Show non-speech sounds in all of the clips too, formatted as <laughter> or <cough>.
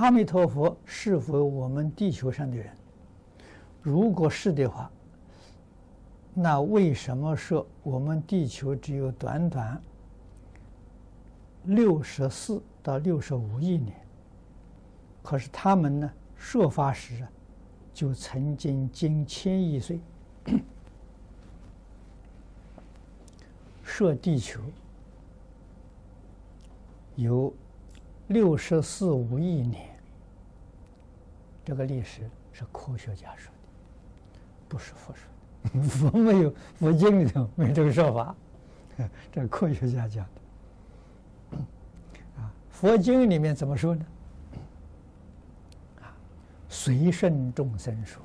阿弥陀佛是否我们地球上的人？如果是的话，那为什么说我们地球只有短短六十四到六十五亿年？可是他们呢，设法时啊，就曾经经千亿岁，设地球有六十四五亿年。这个历史是科学家说的，不是佛说的。<laughs> 佛没有，佛经里头没这个说法，<laughs> 这是科学家讲的。啊，佛经里面怎么说呢？啊，随顺众生说，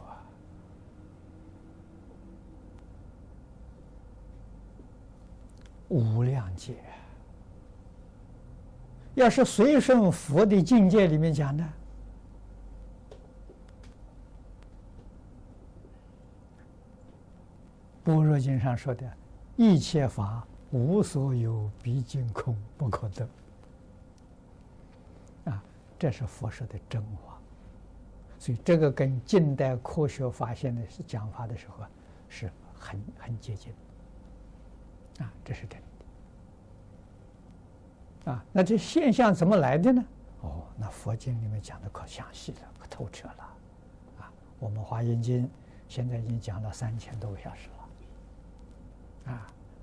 无量劫。要是随顺佛的境界里面讲呢？般若经上说的“一切法无所有，毕竟空，不可得”，啊，这是佛说的真话。所以这个跟近代科学发现的是讲法的时候啊，是很很接近。啊，这是真的。啊，那这现象怎么来的呢？哦，那佛经里面讲的可详细了，可透彻了。啊，我们华严经现在已经讲了三千多个小时了。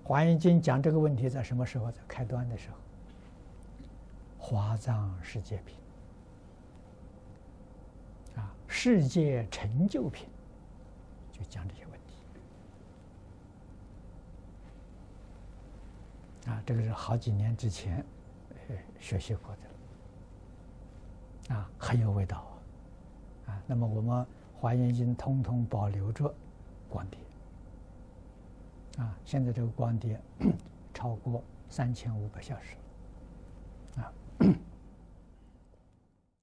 《华严经》讲这个问题在什么时候？在开端的时候，《华藏世界品》啊，《世界成就品》就讲这些问题。啊，这个是好几年之前学习过的，啊，很有味道啊。那么我们《华严经》通通保留着观点。啊，现在这个光碟 <coughs> 超过三千五百小时，啊。